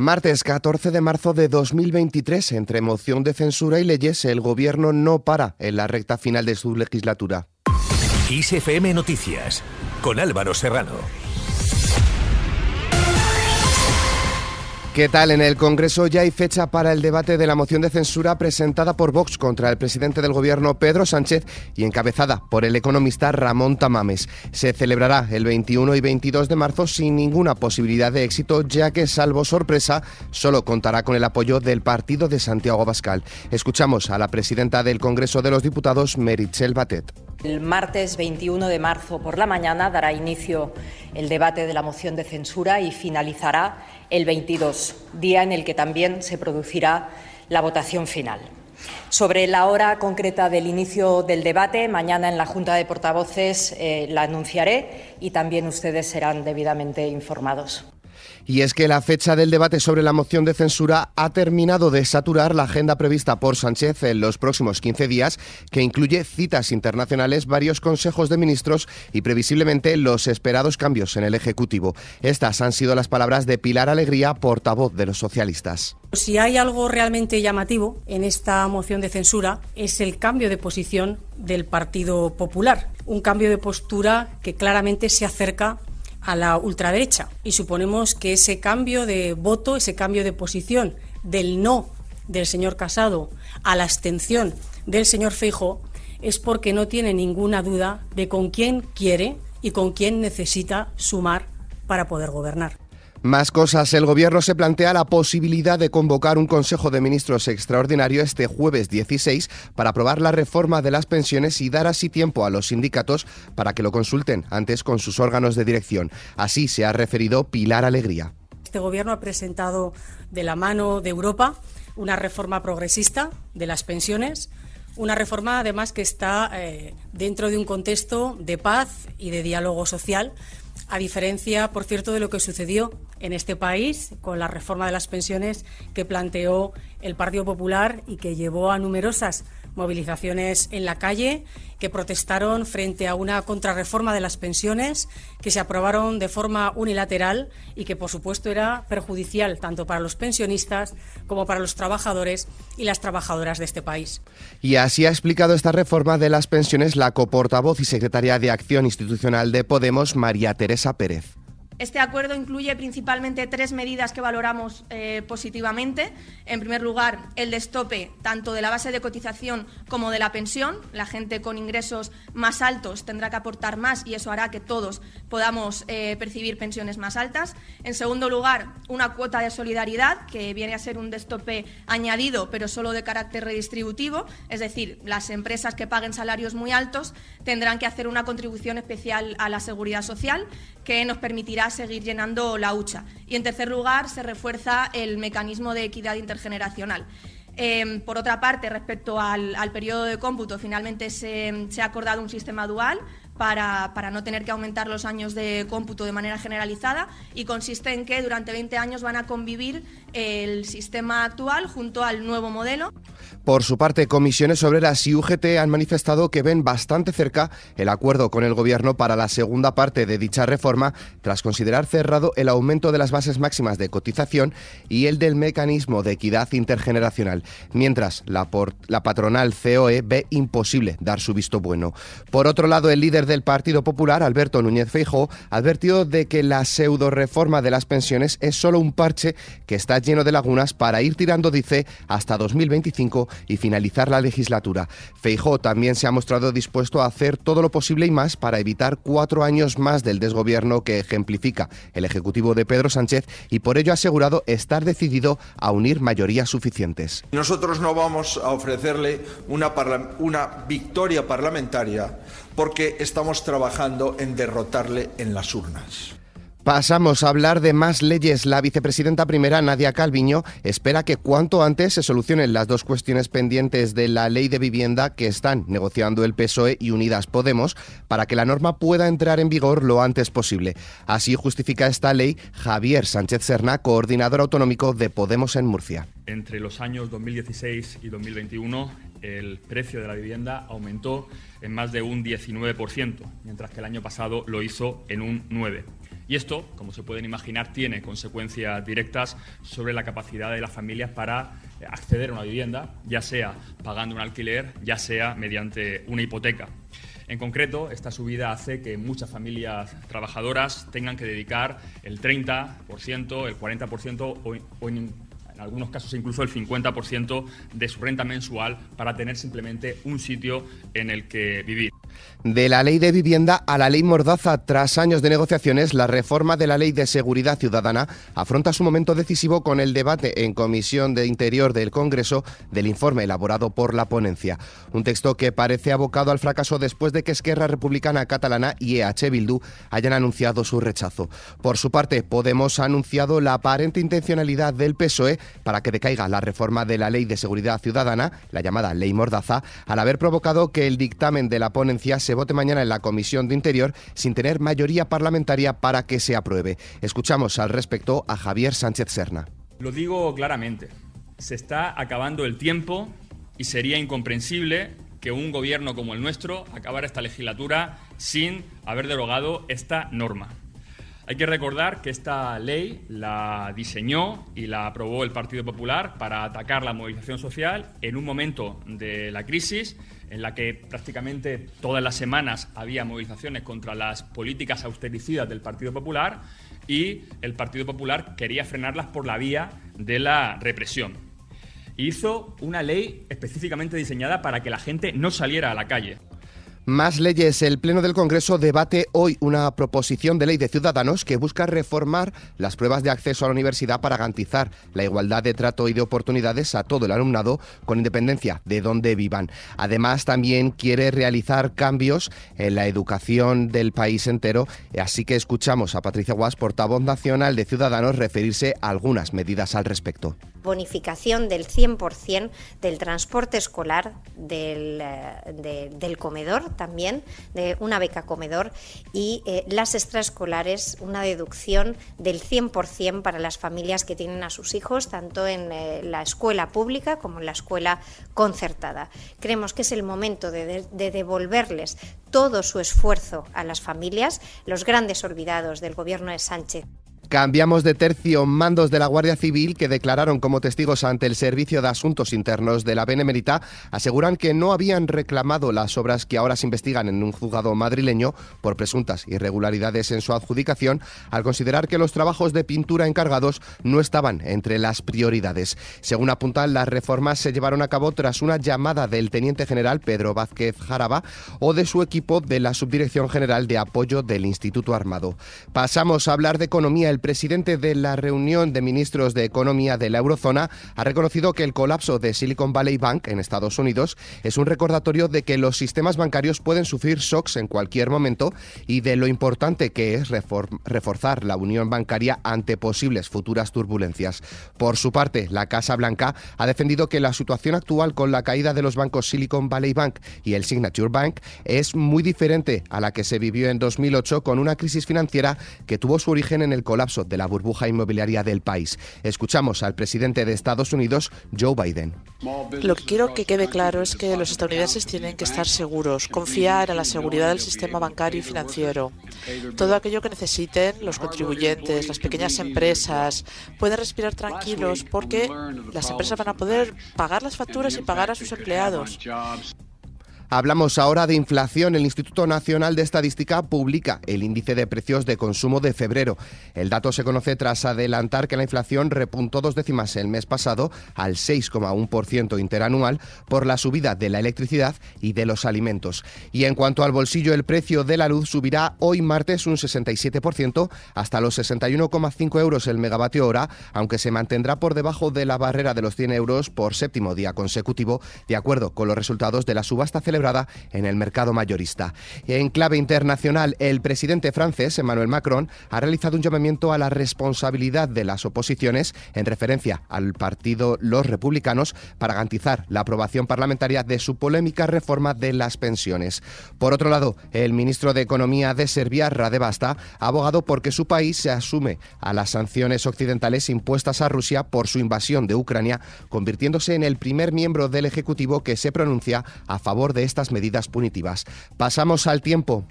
Martes 14 de marzo de 2023, entre moción de censura y leyes, el Gobierno no para en la recta final de su legislatura. Noticias, con Álvaro Serrano. ¿Qué tal? En el Congreso ya hay fecha para el debate de la moción de censura presentada por Vox contra el presidente del Gobierno Pedro Sánchez y encabezada por el economista Ramón Tamames. Se celebrará el 21 y 22 de marzo sin ninguna posibilidad de éxito, ya que, salvo sorpresa, solo contará con el apoyo del partido de Santiago Abascal. Escuchamos a la presidenta del Congreso de los Diputados, Merichel Batet. El martes 21 de marzo por la mañana dará inicio el debate de la moción de censura y finalizará el 22, día en el que también se producirá la votación final. Sobre la hora concreta del inicio del debate, mañana en la Junta de Portavoces eh, la anunciaré y también ustedes serán debidamente informados. Y es que la fecha del debate sobre la moción de censura ha terminado de saturar la agenda prevista por Sánchez en los próximos 15 días, que incluye citas internacionales, varios consejos de ministros y previsiblemente los esperados cambios en el Ejecutivo. Estas han sido las palabras de Pilar Alegría, portavoz de los socialistas. Si hay algo realmente llamativo en esta moción de censura es el cambio de posición del Partido Popular, un cambio de postura que claramente se acerca a la ultraderecha y suponemos que ese cambio de voto, ese cambio de posición del no del señor Casado a la abstención del señor Feijo es porque no tiene ninguna duda de con quién quiere y con quién necesita sumar para poder gobernar. Más cosas. El Gobierno se plantea la posibilidad de convocar un Consejo de Ministros extraordinario este jueves 16 para aprobar la reforma de las pensiones y dar así tiempo a los sindicatos para que lo consulten antes con sus órganos de dirección. Así se ha referido Pilar Alegría. Este Gobierno ha presentado de la mano de Europa una reforma progresista de las pensiones una reforma además que está eh, dentro de un contexto de paz y de diálogo social a diferencia, por cierto, de lo que sucedió en este país con la reforma de las pensiones que planteó el Partido Popular y que llevó a numerosas movilizaciones en la calle que protestaron frente a una contrarreforma de las pensiones que se aprobaron de forma unilateral y que, por supuesto, era perjudicial tanto para los pensionistas como para los trabajadores y las trabajadoras de este país. Y así ha explicado esta reforma de las pensiones la coportavoz y secretaria de Acción Institucional de Podemos, María Teresa Pérez. Este acuerdo incluye principalmente tres medidas que valoramos eh, positivamente. En primer lugar, el destope tanto de la base de cotización como de la pensión. La gente con ingresos más altos tendrá que aportar más y eso hará que todos podamos eh, percibir pensiones más altas. En segundo lugar, una cuota de solidaridad que viene a ser un destope añadido, pero solo de carácter redistributivo. Es decir, las empresas que paguen salarios muy altos tendrán que hacer una contribución especial a la seguridad social que nos permitirá seguir llenando la hucha. Y en tercer lugar, se refuerza el mecanismo de equidad intergeneracional. Em, por otra parte, respecto al, periodo de cómputo, finalmente se, se, ha acordado un sistema dual para, para, no tener que aumentar los años de cómputo de manera generalizada y consiste en que durante 20 años van a convivir el sistema actual junto al nuevo modelo. Por su parte, Comisiones Obreras y UGT han manifestado que ven bastante cerca el acuerdo con el Gobierno para la segunda parte de dicha reforma, tras considerar cerrado el aumento de las bases máximas de cotización y el del mecanismo de equidad intergeneracional, mientras la, la patronal COE ve imposible dar su visto bueno. Por otro lado, el líder del Partido Popular, Alberto Núñez Feijóo, ha advertido de que la pseudo reforma de las pensiones es solo un parche que está lleno de lagunas para ir tirando, dice, hasta 2025 y finalizar la legislatura. Feijó también se ha mostrado dispuesto a hacer todo lo posible y más para evitar cuatro años más del desgobierno que ejemplifica el Ejecutivo de Pedro Sánchez y por ello ha asegurado estar decidido a unir mayorías suficientes. Nosotros no vamos a ofrecerle una, una victoria parlamentaria porque estamos trabajando en derrotarle en las urnas. Pasamos a hablar de más leyes. La vicepresidenta primera, Nadia Calviño, espera que cuanto antes se solucionen las dos cuestiones pendientes de la ley de vivienda que están negociando el PSOE y Unidas Podemos para que la norma pueda entrar en vigor lo antes posible. Así justifica esta ley Javier Sánchez Serna, coordinador autonómico de Podemos en Murcia. Entre los años 2016 y 2021, el precio de la vivienda aumentó en más de un 19%, mientras que el año pasado lo hizo en un 9% Y esto, como se pueden imaginar, tiene consecuencias directas sobre la capacidad de las familias para acceder a una vivienda, ya sea pagando un alquiler, ya sea mediante una hipoteca. En concreto, esta subida hace que muchas familias trabajadoras tengan que dedicar el 30%, el 40% o, en algunos casos incluso el 50% de su renta mensual para tener simplemente un sitio en el que vivir. De la ley de vivienda a la ley Mordaza, tras años de negociaciones, la reforma de la ley de seguridad ciudadana afronta su momento decisivo con el debate en Comisión de Interior del Congreso del informe elaborado por la ponencia. Un texto que parece abocado al fracaso después de que Esquerra Republicana Catalana y EH Bildu hayan anunciado su rechazo. Por su parte, Podemos ha anunciado la aparente intencionalidad del PSOE para que decaiga la reforma de la ley de seguridad ciudadana, la llamada ley Mordaza, al haber provocado que el dictamen de la ponencia se vote mañana en la Comisión de Interior sin tener mayoría parlamentaria para que se apruebe. Escuchamos al respecto a Javier Sánchez Serna. Lo digo claramente, se está acabando el tiempo y sería incomprensible que un gobierno como el nuestro acabara esta legislatura sin haber derogado esta norma. Hay que recordar que esta ley la diseñó y la aprobó el Partido Popular para atacar la movilización social en un momento de la crisis en la que prácticamente todas las semanas había movilizaciones contra las políticas austericidas del Partido Popular y el Partido Popular quería frenarlas por la vía de la represión. Hizo una ley específicamente diseñada para que la gente no saliera a la calle. Más leyes. El Pleno del Congreso debate hoy una proposición de ley de Ciudadanos que busca reformar las pruebas de acceso a la universidad para garantizar la igualdad de trato y de oportunidades a todo el alumnado con independencia de dónde vivan. Además, también quiere realizar cambios en la educación del país entero. Así que escuchamos a Patricia Guas, portavoz nacional de Ciudadanos, referirse a algunas medidas al respecto bonificación del 100% del transporte escolar, del, eh, del, comedor también, de una beca comedor y eh, las extraescolares, una deducción del 100% para las familias que tienen a sus hijos, tanto en eh, la escuela pública como en la escuela concertada. Creemos que es el momento de devolverles todo su esfuerzo a las familias, los grandes olvidados del gobierno de Sánchez. Cambiamos de tercio. Mandos de la Guardia Civil que declararon como testigos ante el Servicio de Asuntos Internos de la Benemérita aseguran que no habían reclamado las obras que ahora se investigan en un juzgado madrileño por presuntas irregularidades en su adjudicación al considerar que los trabajos de pintura encargados no estaban entre las prioridades. Según apuntan, las reformas se llevaron a cabo tras una llamada del teniente general Pedro Vázquez Jaraba o de su equipo de la Subdirección General de Apoyo del Instituto Armado. Pasamos a hablar de economía. El presidente de la reunión de ministros de Economía de la Eurozona ha reconocido que el colapso de Silicon Valley Bank en Estados Unidos es un recordatorio de que los sistemas bancarios pueden sufrir shocks en cualquier momento y de lo importante que es reforzar la unión bancaria ante posibles futuras turbulencias. Por su parte, la Casa Blanca ha defendido que la situación actual con la caída de los bancos Silicon Valley Bank y el Signature Bank es muy diferente a la que se vivió en 2008 con una crisis financiera que tuvo su origen en el colapso de la burbuja inmobiliaria del país. Escuchamos al presidente de Estados Unidos, Joe Biden. Lo que quiero que quede claro es que los estadounidenses tienen que estar seguros, confiar en la seguridad del sistema bancario y financiero. Todo aquello que necesiten los contribuyentes, las pequeñas empresas, pueden respirar tranquilos porque las empresas van a poder pagar las facturas y pagar a sus empleados. Hablamos ahora de inflación. El Instituto Nacional de Estadística publica el índice de precios de consumo de febrero. El dato se conoce tras adelantar que la inflación repuntó dos décimas el mes pasado al 6,1% interanual por la subida de la electricidad y de los alimentos. Y en cuanto al bolsillo, el precio de la luz subirá hoy martes un 67% hasta los 61,5 euros el megavatio hora, aunque se mantendrá por debajo de la barrera de los 100 euros por séptimo día consecutivo, de acuerdo con los resultados de la subasta celebrada en el mercado mayorista. En clave internacional, el presidente francés, Emmanuel Macron, ha realizado un llamamiento a la responsabilidad de las oposiciones en referencia al partido Los Republicanos para garantizar la aprobación parlamentaria de su polémica reforma de las pensiones. Por otro lado, el ministro de Economía de Serbia, Radebasta, ha abogado porque su país se asume a las sanciones occidentales impuestas a Rusia por su invasión de Ucrania, convirtiéndose en el primer miembro del Ejecutivo que se pronuncia a favor de estas medidas punitivas. Pasamos al tiempo.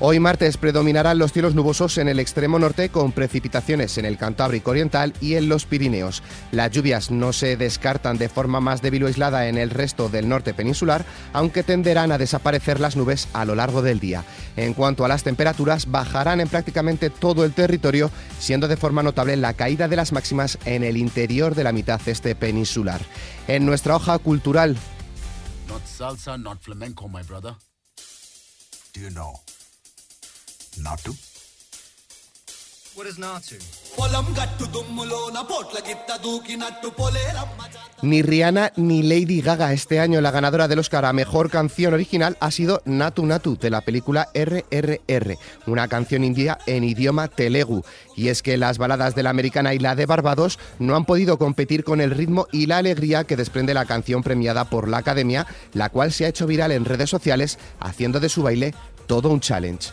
Hoy martes predominarán los cielos nubosos en el extremo norte con precipitaciones en el Cantábrico Oriental y en los Pirineos. Las lluvias no se descartan de forma más débil o aislada en el resto del norte peninsular, aunque tenderán a desaparecer las nubes a lo largo del día. En cuanto a las temperaturas, bajarán en prácticamente todo el territorio, siendo de forma notable la caída de las máximas en el interior de la mitad este peninsular. En nuestra hoja cultural... Not salsa, not flamenco, my brother. Do you know? Ni Rihanna ni Lady Gaga este año la ganadora del Oscar a Mejor Canción Original ha sido Natu Natu de la película RRR, una canción india en idioma telegu. Y es que las baladas de la americana y la de Barbados no han podido competir con el ritmo y la alegría que desprende la canción premiada por la Academia, la cual se ha hecho viral en redes sociales haciendo de su baile todo un challenge.